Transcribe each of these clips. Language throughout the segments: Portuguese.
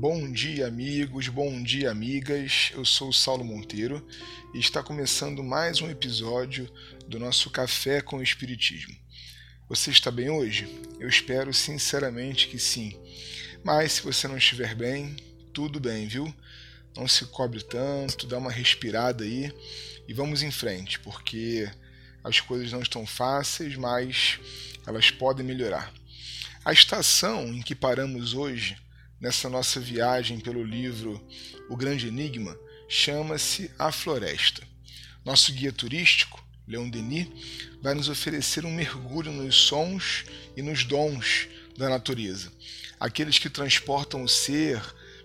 Bom dia, amigos, bom dia, amigas. Eu sou o Saulo Monteiro e está começando mais um episódio do nosso Café com o Espiritismo. Você está bem hoje? Eu espero sinceramente que sim. Mas se você não estiver bem, tudo bem, viu? Não se cobre tanto, dá uma respirada aí e vamos em frente, porque as coisas não estão fáceis, mas elas podem melhorar. A estação em que paramos hoje, nessa nossa viagem pelo livro O Grande Enigma, chama-se A Floresta. Nosso guia turístico, Leon Denis, vai nos oferecer um mergulho nos sons e nos dons da natureza, aqueles que transportam o ser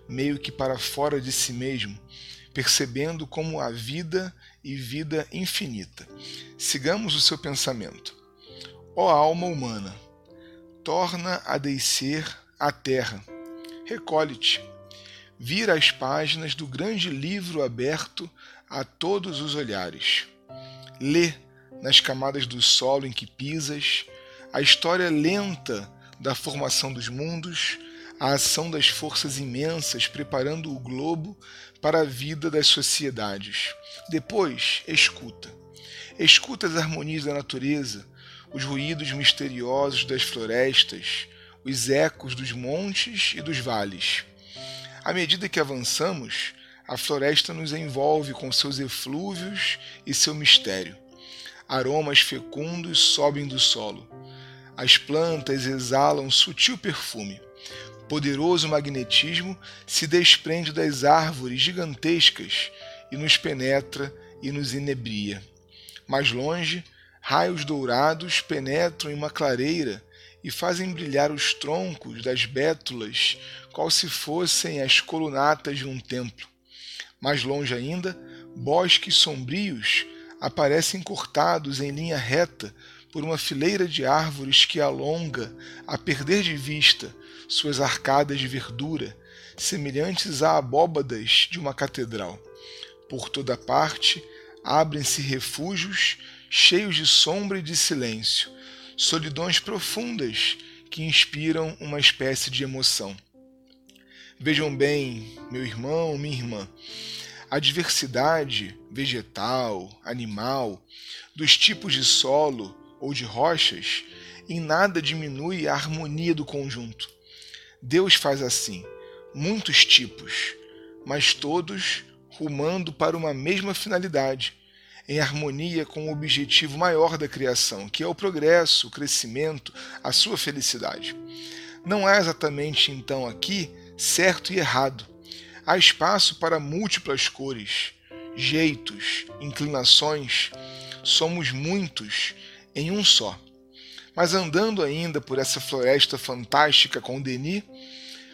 meio que para fora de si mesmo, percebendo como a vida e vida infinita. Sigamos o seu pensamento. Ó alma humana, torna a descer a terra. Recolhe-te. Vira as páginas do grande livro aberto a todos os olhares. Lê, nas camadas do solo em que pisas, a história lenta da formação dos mundos, a ação das forças imensas preparando o globo para a vida das sociedades. Depois, escuta. Escuta as harmonias da natureza, os ruídos misteriosos das florestas, os ecos dos montes e dos vales. À medida que avançamos, a floresta nos envolve com seus eflúvios e seu mistério. Aromas fecundos sobem do solo. As plantas exalam sutil perfume. Poderoso magnetismo se desprende das árvores gigantescas e nos penetra e nos inebria. Mais longe, Raios dourados penetram em uma clareira e fazem brilhar os troncos das bétulas, qual se fossem as colunatas de um templo. Mais longe ainda, bosques sombrios aparecem cortados em linha reta por uma fileira de árvores que alonga, a perder de vista, suas arcadas de verdura, semelhantes a abóbadas de uma catedral. Por toda parte abrem-se refúgios cheios de sombra e de silêncio, solidões profundas que inspiram uma espécie de emoção. Vejam bem, meu irmão, minha irmã, a diversidade vegetal, animal, dos tipos de solo ou de rochas, em nada diminui a harmonia do conjunto. Deus faz assim, muitos tipos, mas todos rumando para uma mesma finalidade em harmonia com o objetivo maior da criação, que é o progresso, o crescimento, a sua felicidade. Não há exatamente então aqui certo e errado. Há espaço para múltiplas cores, jeitos, inclinações. Somos muitos em um só. Mas andando ainda por essa floresta fantástica com Denis,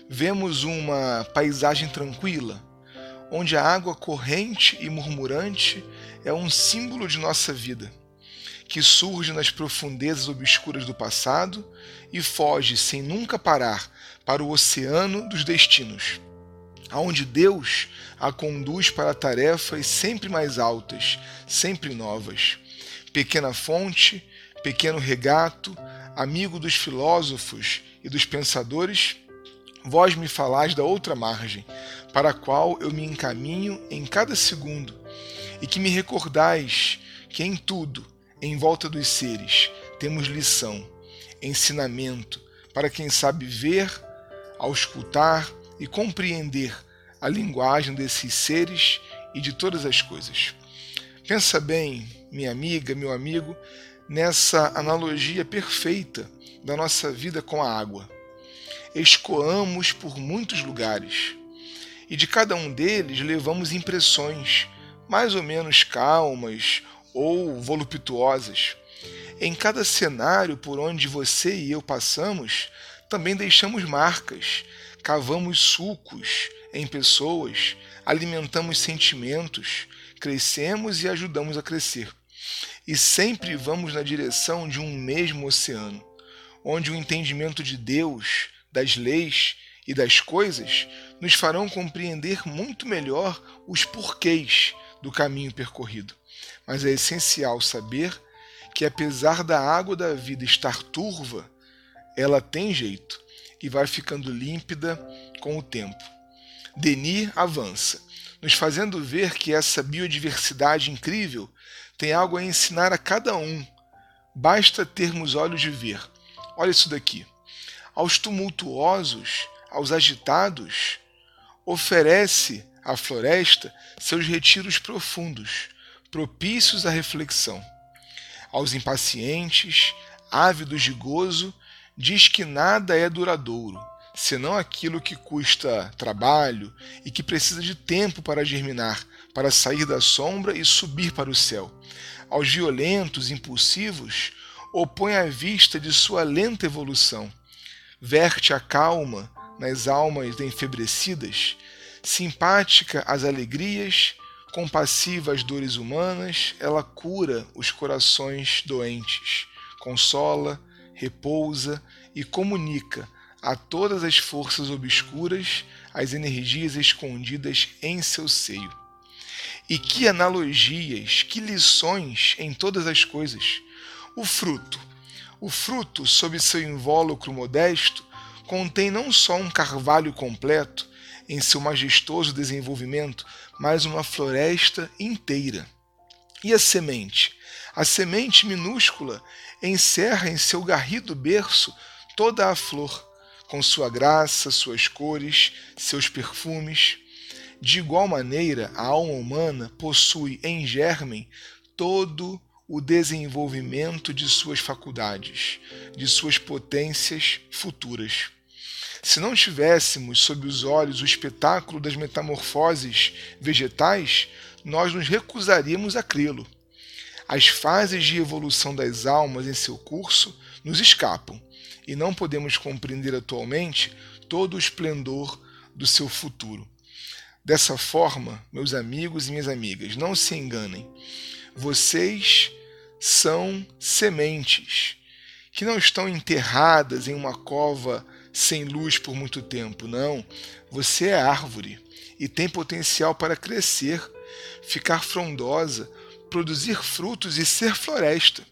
vemos uma paisagem tranquila, onde a água corrente e murmurante é um símbolo de nossa vida, que surge nas profundezas obscuras do passado e foge sem nunca parar para o oceano dos destinos, aonde Deus a conduz para tarefas sempre mais altas, sempre novas. Pequena fonte, pequeno regato, amigo dos filósofos e dos pensadores, vós me falais da outra margem, para a qual eu me encaminho em cada segundo, e que me recordais que em tudo, em volta dos seres, temos lição, ensinamento, para quem sabe ver, auscultar e compreender a linguagem desses seres e de todas as coisas. Pensa bem, minha amiga, meu amigo, nessa analogia perfeita da nossa vida com a água escoamos por muitos lugares e de cada um deles levamos impressões mais ou menos calmas ou voluptuosas. Em cada cenário por onde você e eu passamos, também deixamos marcas, cavamos sulcos em pessoas, alimentamos sentimentos, crescemos e ajudamos a crescer. E sempre vamos na direção de um mesmo oceano, onde o entendimento de Deus das leis e das coisas nos farão compreender muito melhor os porquês do caminho percorrido. Mas é essencial saber que, apesar da água da vida estar turva, ela tem jeito e vai ficando límpida com o tempo. Denis avança, nos fazendo ver que essa biodiversidade incrível tem algo a ensinar a cada um. Basta termos olhos de ver. Olha isso daqui. Aos tumultuosos, aos agitados, oferece a floresta seus retiros profundos, propícios à reflexão. Aos impacientes, ávidos de gozo, diz que nada é duradouro, senão aquilo que custa trabalho e que precisa de tempo para germinar, para sair da sombra e subir para o céu. Aos violentos, impulsivos, opõe a vista de sua lenta evolução. Verte a calma nas almas enfebrecidas, simpática às alegrias, compassiva às dores humanas, ela cura os corações doentes, consola, repousa e comunica a todas as forças obscuras as energias escondidas em seu seio. E que analogias, que lições em todas as coisas. O fruto. O fruto, sob seu invólucro modesto, contém não só um carvalho completo em seu majestoso desenvolvimento, mas uma floresta inteira. E a semente? A semente minúscula encerra em seu garrido berço toda a flor, com sua graça, suas cores, seus perfumes. De igual maneira, a alma humana possui em germen todo o desenvolvimento de suas faculdades, de suas potências futuras. Se não tivéssemos sob os olhos o espetáculo das metamorfoses vegetais, nós nos recusaríamos a crê-lo. As fases de evolução das almas em seu curso nos escapam e não podemos compreender atualmente todo o esplendor do seu futuro. Dessa forma, meus amigos e minhas amigas, não se enganem. Vocês são sementes que não estão enterradas em uma cova sem luz por muito tempo. Não. Você é árvore e tem potencial para crescer, ficar frondosa, produzir frutos e ser floresta.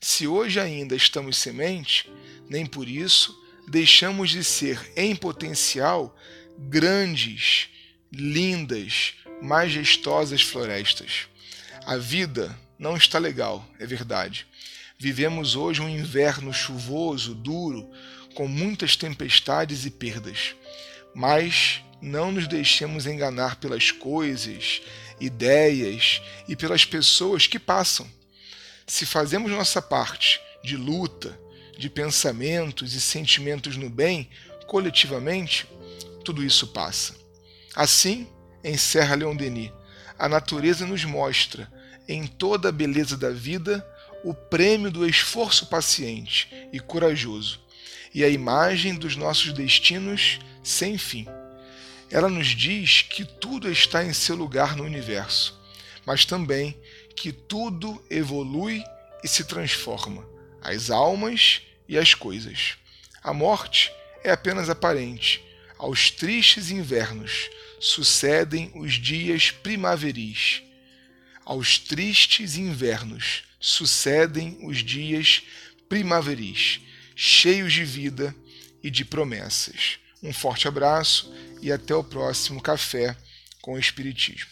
Se hoje ainda estamos semente, nem por isso deixamos de ser, em potencial, grandes, lindas, majestosas florestas. A vida não está legal, é verdade. Vivemos hoje um inverno chuvoso, duro, com muitas tempestades e perdas. Mas não nos deixemos enganar pelas coisas, ideias e pelas pessoas que passam. Se fazemos nossa parte de luta, de pensamentos e sentimentos no bem, coletivamente, tudo isso passa. Assim, encerra Leon Denis, a natureza nos mostra, em toda a beleza da vida, o prêmio do esforço paciente e corajoso, e a imagem dos nossos destinos sem fim. Ela nos diz que tudo está em seu lugar no universo, mas também que tudo evolui e se transforma, as almas e as coisas. A morte é apenas aparente. Aos tristes invernos sucedem os dias primaveris. Aos tristes invernos sucedem os dias primaveris cheios de vida e de promessas. Um forte abraço e até o próximo Café com o Espiritismo.